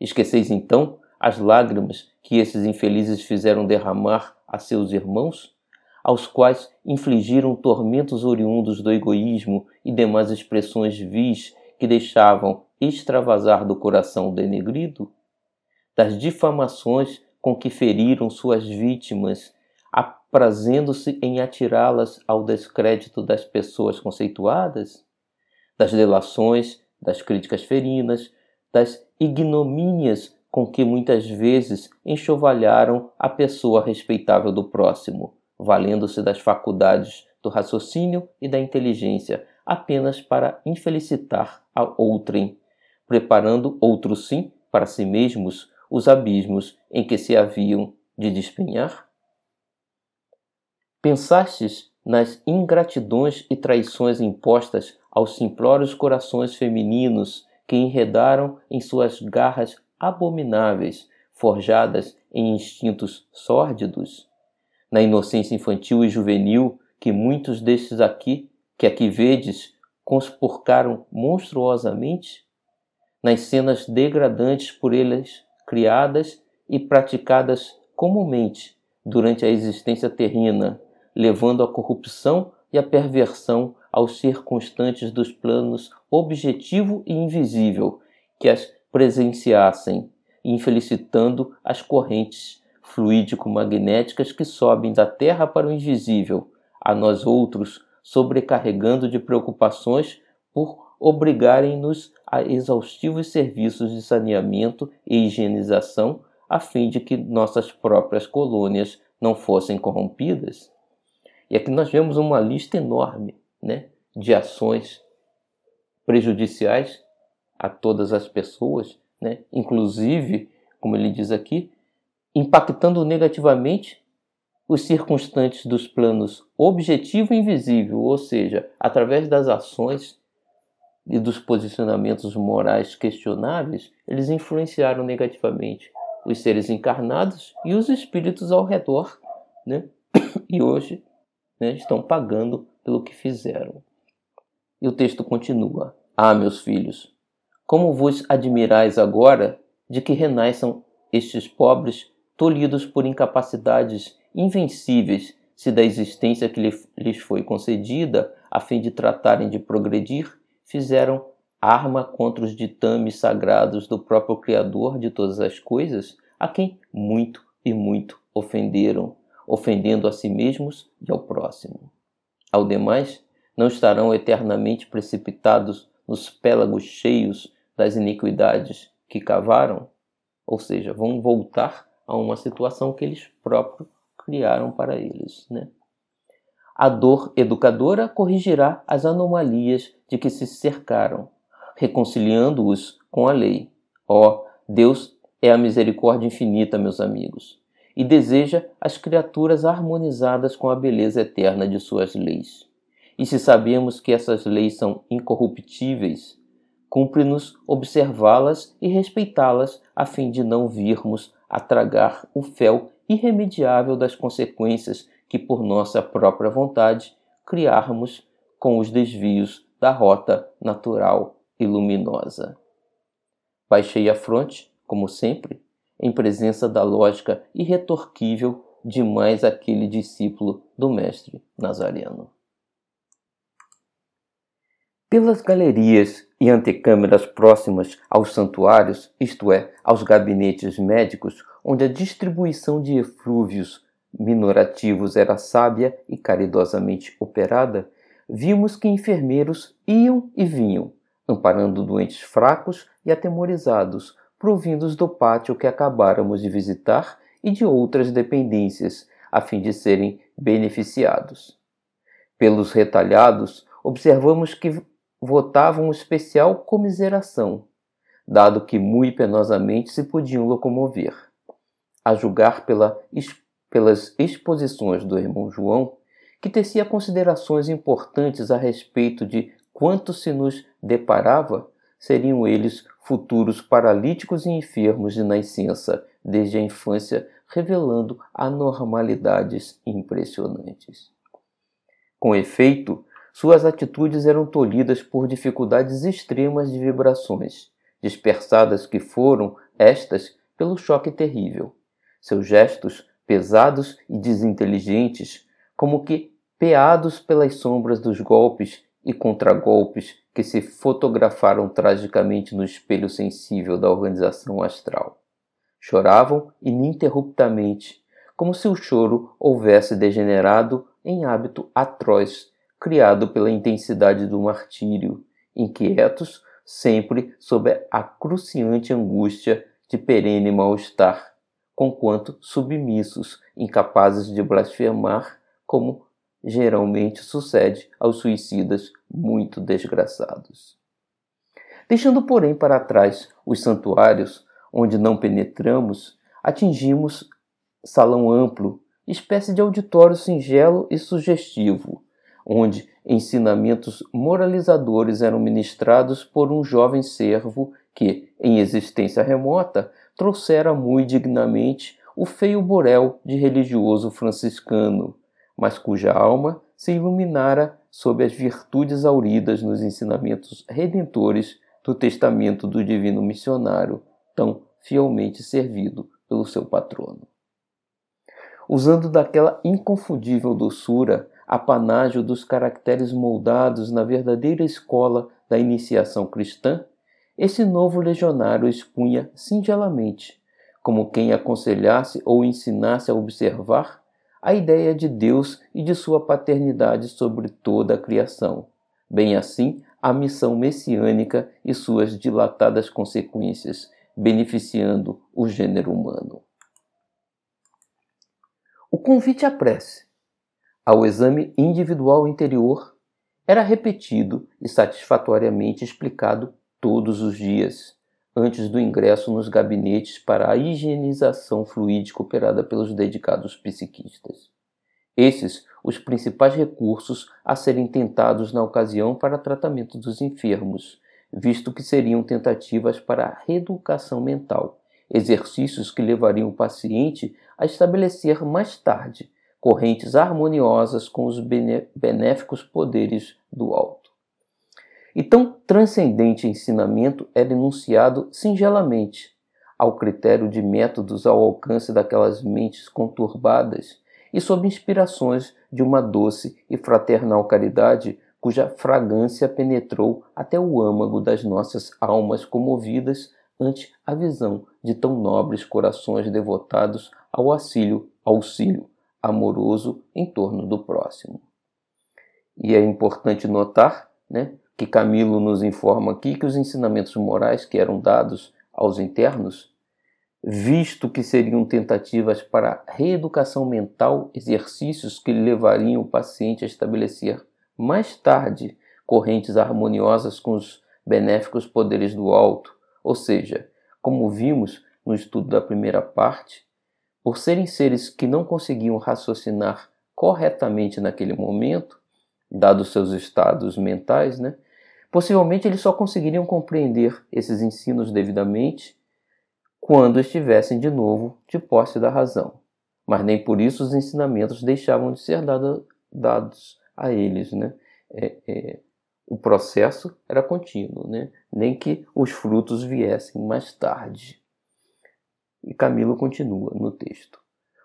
Esqueceis então as lágrimas que esses infelizes fizeram derramar a seus irmãos, aos quais infligiram tormentos oriundos do egoísmo e demais expressões vis que deixavam extravasar do coração denegrido? Das difamações com que feriram suas vítimas, aprazendo-se em atirá-las ao descrédito das pessoas conceituadas? Das delações, das críticas ferinas, das ignomínias com que muitas vezes enxovalharam a pessoa respeitável do próximo, valendo-se das faculdades do raciocínio e da inteligência apenas para infelicitar a outrem, preparando outro sim para si mesmos os abismos em que se haviam de despenhar? Pensastes nas ingratidões e traições impostas aos simplórios corações femininos que enredaram em suas garras abomináveis, forjadas em instintos sórdidos? Na inocência infantil e juvenil que muitos destes aqui, que aqui vedes, conspurcaram monstruosamente? Nas cenas degradantes por eles criadas e praticadas comumente durante a existência terrena, levando à corrupção e à perversão aos circunstantes dos planos objetivo e invisível que as presenciassem, infelicitando as correntes fluídico-magnéticas que sobem da Terra para o invisível, a nós outros, sobrecarregando de preocupações por obrigarem-nos a exaustivos serviços de saneamento e higienização a fim de que nossas próprias colônias não fossem corrompidas. E aqui nós vemos uma lista enorme né, de ações prejudiciais a todas as pessoas, né, inclusive, como ele diz aqui, impactando negativamente os circunstantes dos planos objetivo e invisível, ou seja, através das ações e dos posicionamentos morais questionáveis, eles influenciaram negativamente os seres encarnados e os espíritos ao redor, né? E hoje né, estão pagando pelo que fizeram. E o texto continua: Ah, meus filhos, como vos admirais agora de que renasçam estes pobres, tolhidos por incapacidades invencíveis, se da existência que lhes foi concedida, a fim de tratarem de progredir, fizeram arma contra os ditames sagrados do próprio Criador de todas as coisas, a quem muito e muito ofenderam, ofendendo a si mesmos e ao próximo. Ao demais, não estarão eternamente precipitados nos pélagos cheios das iniquidades que cavaram? Ou seja, vão voltar a uma situação que eles próprios criaram para eles. Né? A dor educadora corrigirá as anomalias de que se cercaram, reconciliando-os com a lei. Ó, oh, Deus é a misericórdia infinita, meus amigos, e deseja as criaturas harmonizadas com a beleza eterna de suas leis. E se sabemos que essas leis são incorruptíveis, cumpre-nos observá-las e respeitá-las a fim de não virmos a tragar o fel irremediável das consequências que, por nossa própria vontade, criarmos com os desvios da rota natural e luminosa. Baixei a fronte, como sempre, em presença da lógica irretorquível de mais aquele discípulo do mestre Nazareno. Pelas galerias e antecâmeras próximas aos santuários, isto é, aos gabinetes médicos, onde a distribuição de eflúvios minorativos era sábia e caridosamente operada, vimos que enfermeiros iam e vinham, amparando doentes fracos e atemorizados, provindos do pátio que acabáramos de visitar e de outras dependências, a fim de serem beneficiados. Pelos retalhados, observamos que votavam especial comiseração, dado que muito penosamente se podiam locomover a julgar pela, pelas exposições do irmão João, que tecia considerações importantes a respeito de quanto se nos deparava, seriam eles futuros paralíticos e enfermos de nascença desde a infância, revelando anormalidades impressionantes. Com efeito, suas atitudes eram tolhidas por dificuldades extremas de vibrações, dispersadas que foram estas pelo choque terrível seus gestos pesados e desinteligentes, como que peados pelas sombras dos golpes e contragolpes que se fotografaram tragicamente no espelho sensível da organização astral. Choravam ininterruptamente, como se o choro houvesse degenerado em hábito atroz, criado pela intensidade do martírio, inquietos sempre sob a cruciante angústia de perene mal-estar conquanto submissos, incapazes de blasfemar, como geralmente sucede aos suicidas muito desgraçados. Deixando, porém, para trás os santuários, onde não penetramos, atingimos salão amplo espécie de auditório singelo e sugestivo, onde ensinamentos moralizadores eram ministrados por um jovem servo que, em existência remota, trouxera muito dignamente o feio borel de religioso franciscano, mas cuja alma se iluminara sob as virtudes auridas nos ensinamentos redentores do testamento do divino missionário, tão fielmente servido pelo seu patrono. Usando daquela inconfundível doçura, apanágio dos caracteres moldados na verdadeira escola da iniciação cristã, esse novo legionário expunha singelamente, como quem aconselhasse ou ensinasse a observar, a ideia de Deus e de sua paternidade sobre toda a criação, bem assim a missão messiânica e suas dilatadas consequências, beneficiando o gênero humano. O convite à prece, ao exame individual interior, era repetido e satisfatoriamente explicado todos os dias, antes do ingresso nos gabinetes para a higienização fluídica operada pelos dedicados psiquistas. Esses os principais recursos a serem tentados na ocasião para tratamento dos enfermos, visto que seriam tentativas para a reeducação mental, exercícios que levariam o paciente a estabelecer mais tarde correntes harmoniosas com os benéficos poderes do alto. E tão transcendente ensinamento é denunciado singelamente, ao critério de métodos ao alcance daquelas mentes conturbadas e sob inspirações de uma doce e fraternal caridade cuja fragrância penetrou até o âmago das nossas almas comovidas ante a visão de tão nobres corações devotados ao auxílio, auxílio amoroso em torno do próximo. E é importante notar né, que Camilo nos informa aqui que os ensinamentos morais que eram dados aos internos, visto que seriam tentativas para reeducação mental, exercícios que levariam o paciente a estabelecer mais tarde correntes harmoniosas com os benéficos poderes do alto, ou seja, como vimos no estudo da primeira parte, por serem seres que não conseguiam raciocinar corretamente naquele momento, dados seus estados mentais, né? Possivelmente eles só conseguiriam compreender esses ensinos devidamente quando estivessem de novo de posse da razão. Mas nem por isso os ensinamentos deixavam de ser dado, dados a eles, né? É, é, o processo era contínuo, né? nem que os frutos viessem mais tarde. E Camilo continua no texto.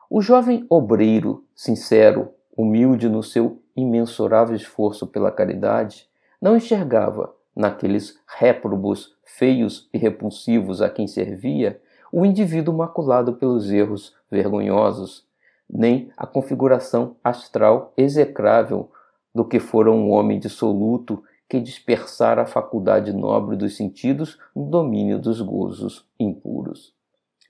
O jovem obreiro, sincero, humilde no seu imensurável esforço pela caridade, não enxergava, naqueles réprobos feios e repulsivos a quem servia, o indivíduo maculado pelos erros vergonhosos, nem a configuração astral execrável do que fora um homem dissoluto que dispersara a faculdade nobre dos sentidos no domínio dos gozos impuros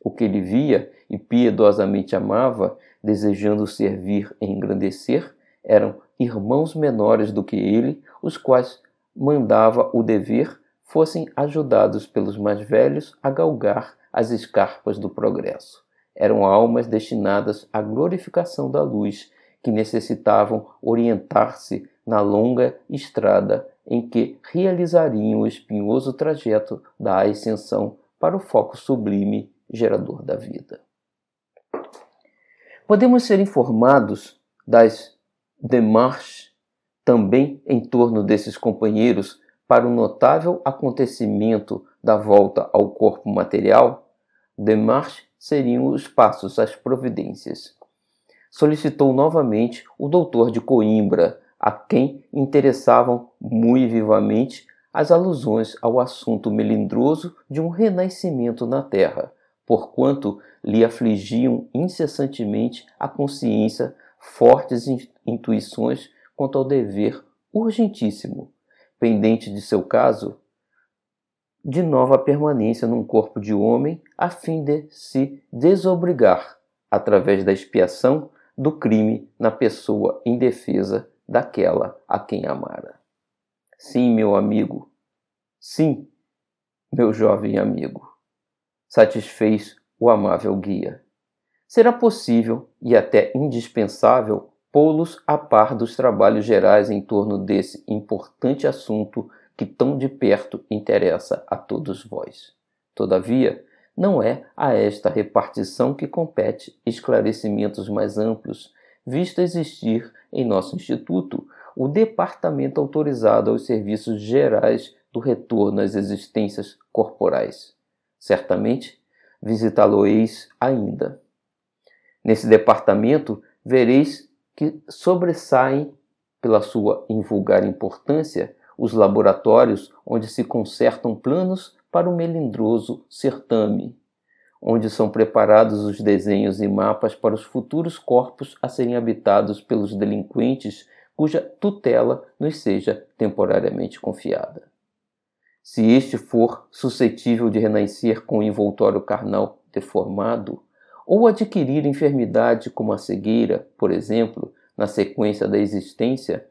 o que ele via e piedosamente amava, desejando servir e engrandecer, eram irmãos menores do que ele, os quais mandava o dever fossem ajudados pelos mais velhos a galgar as escarpas do progresso. Eram almas destinadas à glorificação da luz, que necessitavam orientar-se na longa estrada em que realizariam o espinhoso trajeto da ascensão para o foco sublime gerador da vida. Podemos ser informados das demarches também em torno desses companheiros para o notável acontecimento da volta ao corpo material? Demarches seriam os passos, as providências. Solicitou novamente o doutor de Coimbra, a quem interessavam muito vivamente as alusões ao assunto melindroso de um renascimento na Terra, porquanto lhe afligiam incessantemente a consciência fortes intuições quanto ao dever urgentíssimo, pendente de seu caso, de nova permanência num corpo de homem, a fim de se desobrigar, através da expiação, do crime na pessoa indefesa daquela a quem amara. Sim, meu amigo, sim, meu jovem amigo satisfez o amável guia. será possível e até indispensável pô-los a par dos trabalhos gerais em torno desse importante assunto que tão de perto interessa a todos vós. Todavia, não é a esta repartição que compete esclarecimentos mais amplos, visto existir em nosso Instituto o departamento autorizado aos serviços gerais do retorno às existências corporais. Certamente visitá-lo-eis ainda. Nesse departamento vereis que sobressaem pela sua invulgar importância os laboratórios onde se consertam planos para o melindroso certame, onde são preparados os desenhos e mapas para os futuros corpos a serem habitados pelos delinquentes cuja tutela nos seja temporariamente confiada. Se este for suscetível de renascer com o envoltório carnal deformado, ou adquirir enfermidade como a cegueira, por exemplo, na sequência da existência,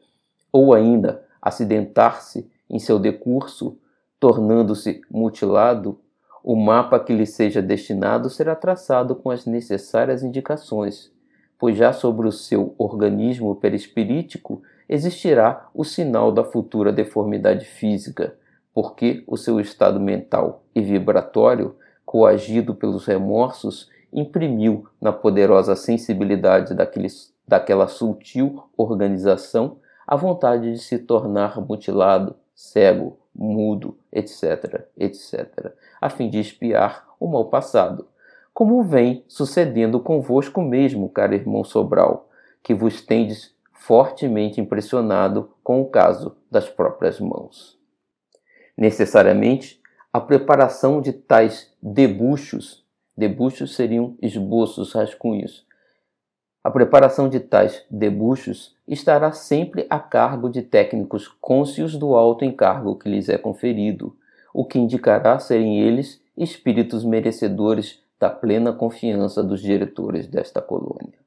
ou ainda acidentar-se em seu decurso, tornando-se mutilado, o mapa que lhe seja destinado será traçado com as necessárias indicações, pois já sobre o seu organismo perispirítico existirá o sinal da futura deformidade física, porque o seu estado mental e vibratório, coagido pelos remorsos, imprimiu na poderosa sensibilidade daquele, daquela sutil organização a vontade de se tornar mutilado, cego, mudo, etc., etc., a fim de espiar o mal passado, como vem sucedendo convosco mesmo, caro irmão Sobral, que vos tendes fortemente impressionado com o caso das próprias mãos. Necessariamente, a preparação de tais debuxos, debuxos seriam esboços, rascunhos, a preparação de tais debuxos estará sempre a cargo de técnicos cônscios do alto encargo que lhes é conferido, o que indicará serem eles espíritos merecedores da plena confiança dos diretores desta colônia.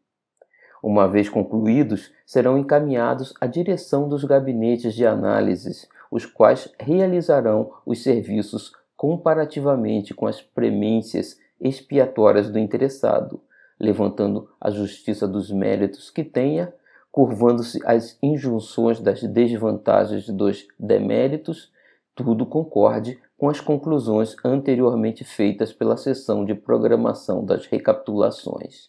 Uma vez concluídos, serão encaminhados à direção dos gabinetes de análises, os quais realizarão os serviços comparativamente com as premências expiatórias do interessado, levantando a justiça dos méritos que tenha, curvando-se às injunções das desvantagens dos deméritos, tudo concorde com as conclusões anteriormente feitas pela sessão de programação das recapitulações.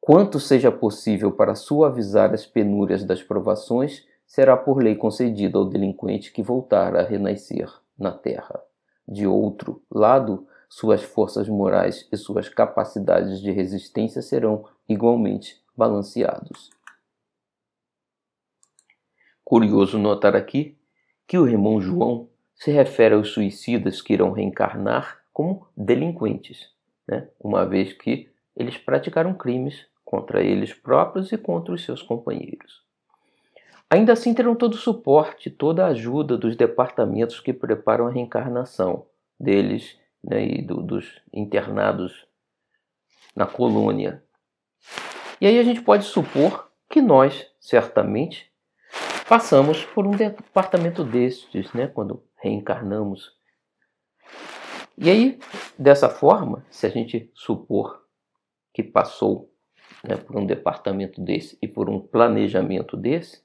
Quanto seja possível para suavizar as penúrias das provações, será por lei concedido ao delinquente que voltar a renascer na terra. De outro lado, suas forças morais e suas capacidades de resistência serão igualmente balanceados. Curioso notar aqui que o irmão João se refere aos suicidas que irão reencarnar como delinquentes, né? uma vez que eles praticaram crimes contra eles próprios e contra os seus companheiros. Ainda assim terão todo o suporte, toda a ajuda dos departamentos que preparam a reencarnação deles né, e do, dos internados na colônia. E aí a gente pode supor que nós, certamente, passamos por um departamento destes, né, quando reencarnamos. E aí, dessa forma, se a gente supor que passou né, por um departamento desse e por um planejamento desse,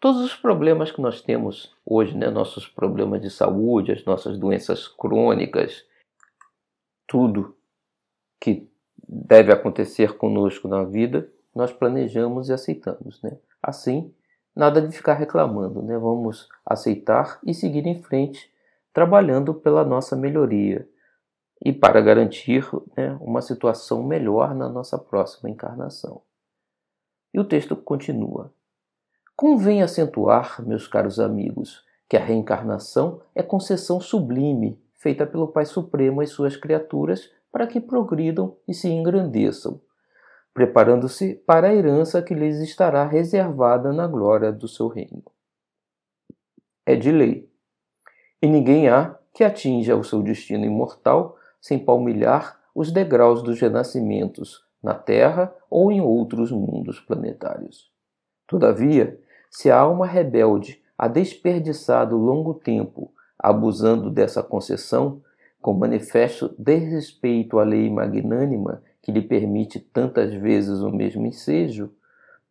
todos os problemas que nós temos hoje, né, nossos problemas de saúde, as nossas doenças crônicas, tudo que deve acontecer conosco na vida, nós planejamos e aceitamos. Né? Assim, nada de ficar reclamando, né? vamos aceitar e seguir em frente, trabalhando pela nossa melhoria e para garantir né, uma situação melhor na nossa próxima encarnação. E o texto continua. Convém acentuar, meus caros amigos, que a reencarnação é concessão sublime feita pelo Pai Supremo às suas criaturas para que progridam e se engrandeçam, preparando-se para a herança que lhes estará reservada na glória do seu reino. É de lei. E ninguém há que atinja o seu destino imortal sem palmilhar os degraus dos renascimentos na Terra ou em outros mundos planetários. Todavia, se a alma rebelde há desperdiçado longo tempo abusando dessa concessão, com manifesto desrespeito à lei magnânima que lhe permite tantas vezes o mesmo ensejo,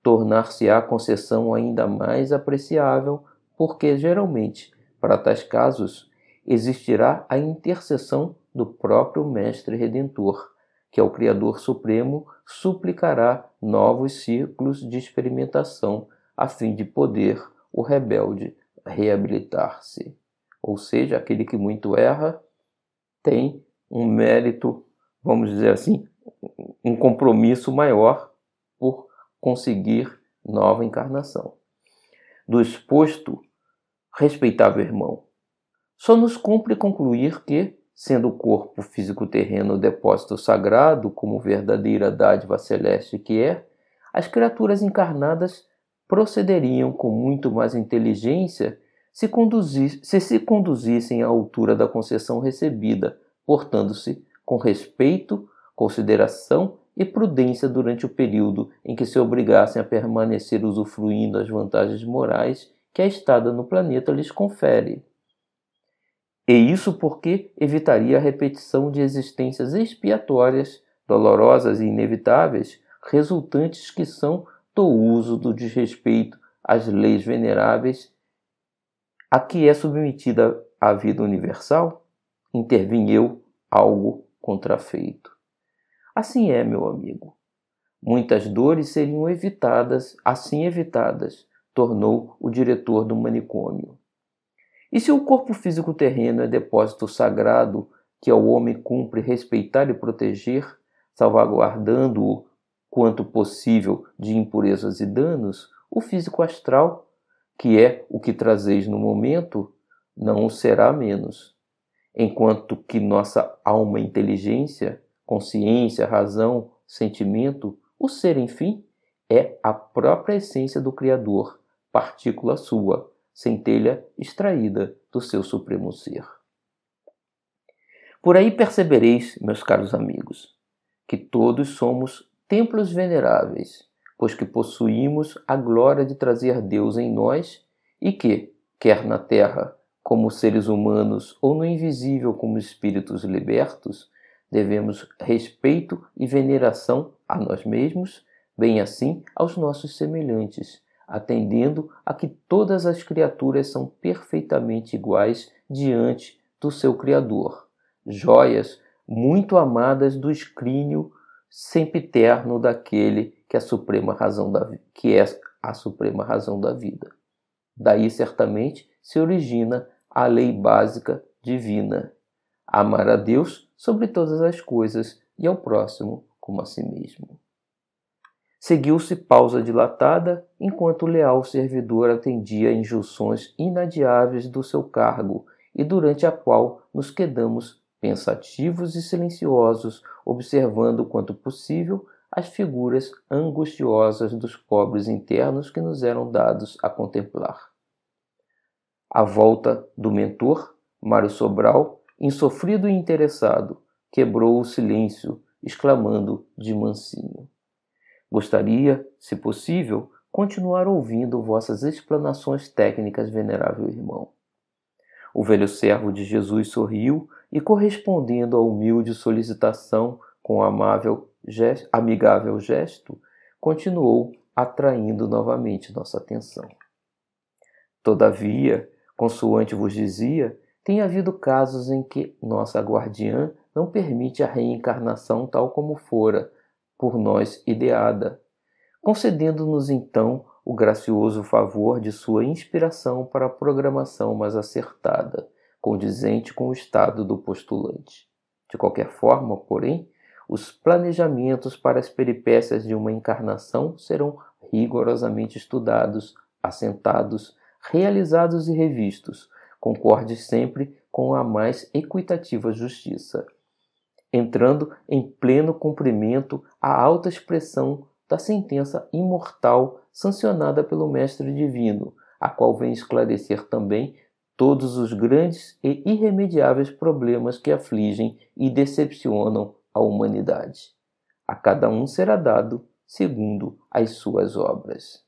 tornar-se-á concessão ainda mais apreciável, porque geralmente, para tais casos, existirá a intercessão do próprio Mestre Redentor, que é o Criador Supremo, suplicará novos ciclos de experimentação a fim de poder o rebelde reabilitar-se. Ou seja, aquele que muito erra tem um mérito, vamos dizer assim, um compromisso maior por conseguir nova encarnação. Do exposto, respeitável irmão, só nos cumpre concluir que, sendo o corpo físico terreno o depósito sagrado, como verdadeira dádiva celeste que é, as criaturas encarnadas procederiam com muito mais inteligência se, se se conduzissem à altura da concessão recebida, portando-se com respeito, consideração e prudência durante o período em que se obrigassem a permanecer usufruindo as vantagens morais que a estada no planeta lhes confere. E isso porque evitaria a repetição de existências expiatórias, dolorosas e inevitáveis, resultantes que são do uso do desrespeito às leis veneráveis a que é submetida a vida universal, intervim eu algo contrafeito. Assim é, meu amigo. Muitas dores seriam evitadas, assim evitadas, tornou o diretor do manicômio. E se o corpo físico terreno é depósito sagrado que ao homem cumpre respeitar e proteger, salvaguardando-o quanto possível de impurezas e danos, o físico astral, que é o que trazeis no momento, não o será menos. Enquanto que nossa alma inteligência, consciência, razão, sentimento, o ser, enfim, é a própria essência do Criador, partícula sua, centelha extraída do seu supremo ser. Por aí percebereis, meus caros amigos, que todos somos templos veneráveis, pois que possuímos a glória de trazer Deus em nós e que, quer na terra como seres humanos ou no invisível como espíritos libertos, devemos respeito e veneração a nós mesmos, bem assim aos nossos semelhantes, atendendo a que todas as criaturas são perfeitamente iguais diante do seu Criador, joias muito amadas do escrínio sempiterno daquele que é a suprema razão da que é a suprema razão da vida. Daí certamente se origina a lei básica divina: amar a Deus sobre todas as coisas e ao próximo como a si mesmo. Seguiu-se pausa dilatada, enquanto o leal servidor atendia a injunções inadiáveis do seu cargo, e durante a qual nos quedamos pensativos e silenciosos, observando quanto possível as figuras angustiosas dos pobres internos que nos eram dados a contemplar. À volta do mentor, Mário Sobral, insofrido e interessado, quebrou o silêncio, exclamando de mansinho: Gostaria, se possível, continuar ouvindo vossas explanações técnicas, venerável irmão. O velho servo de Jesus sorriu e, correspondendo à humilde solicitação com amável, gesto, amigável gesto, continuou atraindo novamente nossa atenção. Todavia, consoante vos dizia, tem havido casos em que nossa guardiã não permite a reencarnação tal como fora, por nós ideada, concedendo-nos então o gracioso favor de sua inspiração para a programação mais acertada, condizente com o estado do postulante. De qualquer forma, porém, os planejamentos para as peripécias de uma encarnação serão rigorosamente estudados, assentados, realizados e revistos, concorde sempre com a mais equitativa justiça entrando em pleno cumprimento a alta expressão da sentença imortal sancionada pelo Mestre Divino, a qual vem esclarecer também todos os grandes e irremediáveis problemas que afligem e decepcionam a humanidade. A cada um será dado segundo as suas obras.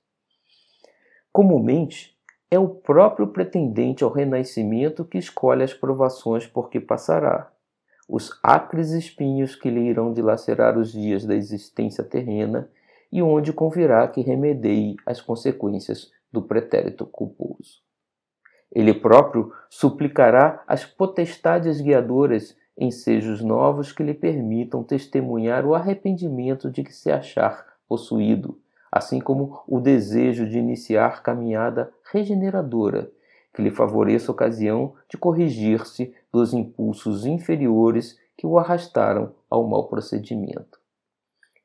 Comumente, é o próprio pretendente ao renascimento que escolhe as provações por que passará os acres espinhos que lhe irão dilacerar os dias da existência terrena e onde convirá que remedeie as consequências do pretérito culposo. Ele próprio suplicará as potestades guiadoras ensejos novos que lhe permitam testemunhar o arrependimento de que se achar possuído, assim como o desejo de iniciar caminhada regeneradora, que lhe favoreça a ocasião de corrigir-se dos impulsos inferiores que o arrastaram ao mau procedimento.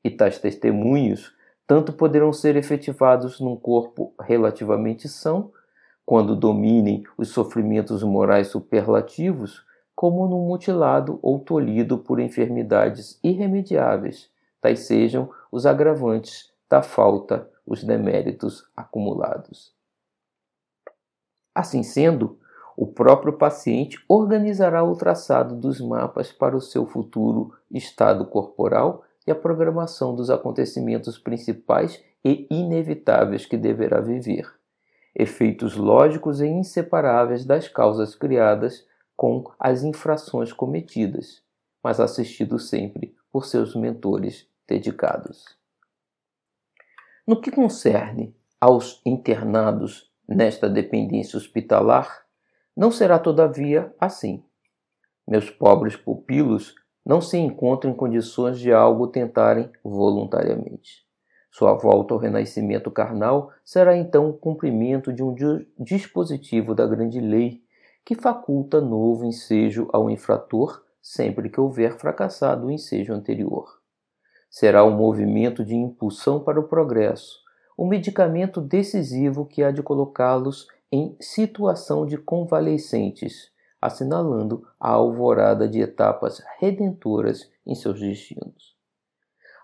E tais testemunhos tanto poderão ser efetivados num corpo relativamente são, quando dominem os sofrimentos morais superlativos, como num mutilado ou tolhido por enfermidades irremediáveis, tais sejam os agravantes da falta, os deméritos acumulados. Assim sendo, o próprio paciente organizará o traçado dos mapas para o seu futuro estado corporal e a programação dos acontecimentos principais e inevitáveis que deverá viver, efeitos lógicos e inseparáveis das causas criadas com as infrações cometidas, mas assistido sempre por seus mentores dedicados. No que concerne aos internados nesta dependência hospitalar, não será todavia assim. Meus pobres pupilos não se encontram em condições de algo tentarem voluntariamente. Sua volta ao renascimento carnal será então o cumprimento de um dispositivo da grande lei que faculta novo ensejo ao infrator sempre que houver fracassado o ensejo anterior. Será um movimento de impulsão para o progresso, um medicamento decisivo que há de colocá-los em situação de convalescentes, assinalando a alvorada de etapas redentoras em seus destinos.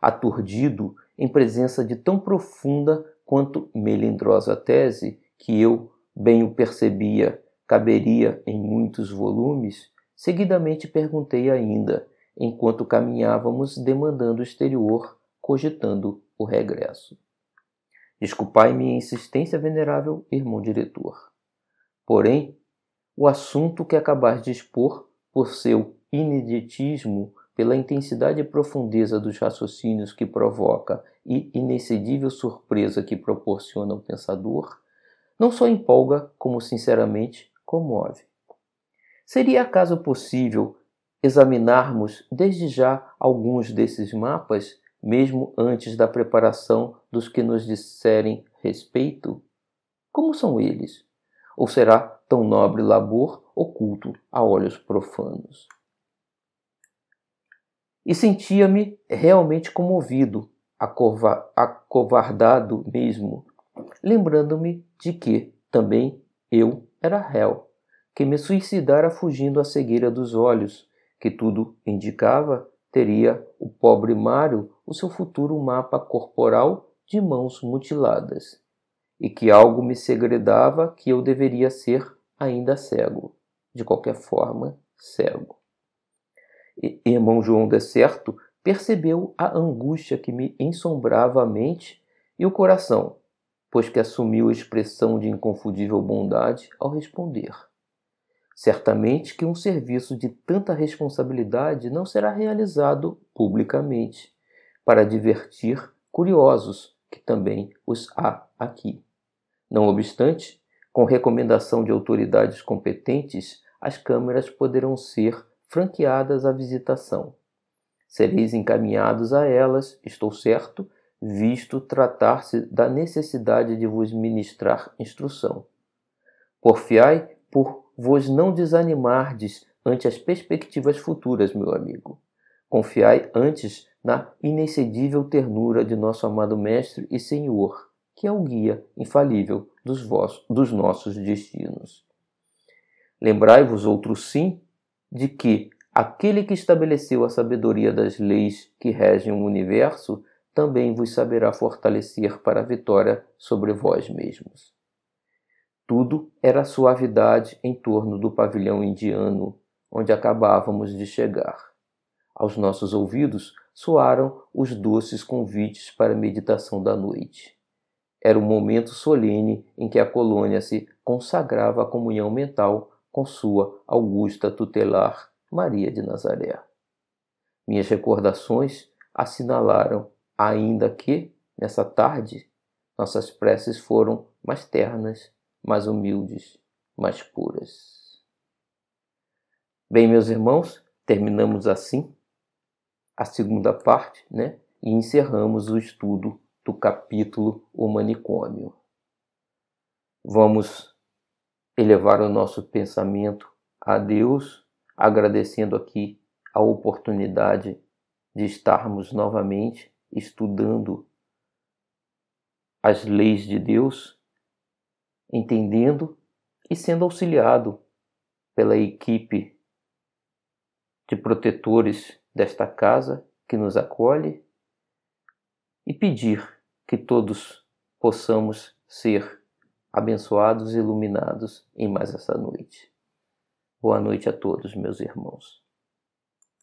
Aturdido em presença de tão profunda quanto melindrosa tese, que eu bem o percebia caberia em muitos volumes, seguidamente perguntei ainda, enquanto caminhávamos demandando o exterior, cogitando o regresso. Desculpai minha insistência, venerável irmão diretor. Porém, o assunto que acabais de expor, por seu ineditismo, pela intensidade e profundeza dos raciocínios que provoca e inexcedível surpresa que proporciona ao pensador, não só empolga, como sinceramente comove. Seria acaso possível examinarmos desde já alguns desses mapas, mesmo antes da preparação dos que nos disserem respeito? Como são eles? Ou será tão nobre labor oculto a olhos profanos? E sentia-me realmente comovido, acovardado mesmo, lembrando-me de que também eu era réu, que me suicidara fugindo à cegueira dos olhos, que tudo indicava teria o pobre Mário o seu futuro mapa corporal de mãos mutiladas, e que algo me segredava que eu deveria ser ainda cego, de qualquer forma, cego. Irmão João de certo percebeu a angústia que me ensombrava a mente e o coração, pois que assumiu a expressão de inconfundível bondade ao responder. Certamente que um serviço de tanta responsabilidade não será realizado publicamente, para divertir curiosos, que também os há aqui. Não obstante, com recomendação de autoridades competentes, as câmeras poderão ser franqueadas à visitação. Sereis encaminhados a elas, estou certo, visto tratar-se da necessidade de vos ministrar instrução. Porfiai por vos não desanimardes ante as perspectivas futuras, meu amigo. Confiai antes na inexcedível ternura de nosso amado Mestre e Senhor, que é o guia infalível dos, vossos, dos nossos destinos. Lembrai-vos, outro sim, de que aquele que estabeleceu a sabedoria das leis que regem o universo também vos saberá fortalecer para a vitória sobre vós mesmos. Tudo era suavidade em torno do pavilhão indiano, onde acabávamos de chegar. Aos nossos ouvidos soaram os doces convites para a meditação da noite. Era o momento solene em que a colônia se consagrava à comunhão mental com sua augusta tutelar Maria de Nazaré. Minhas recordações assinalaram ainda que, nessa tarde, nossas preces foram mais ternas, mais humildes, mais puras. Bem, meus irmãos, terminamos assim a segunda parte, né? E encerramos o estudo do capítulo O Manicômio. Vamos elevar o nosso pensamento a Deus, agradecendo aqui a oportunidade de estarmos novamente estudando as leis de Deus, entendendo e sendo auxiliado pela equipe de protetores desta casa que nos acolhe e pedir que todos possamos ser abençoados e iluminados em mais essa noite. Boa noite a todos, meus irmãos.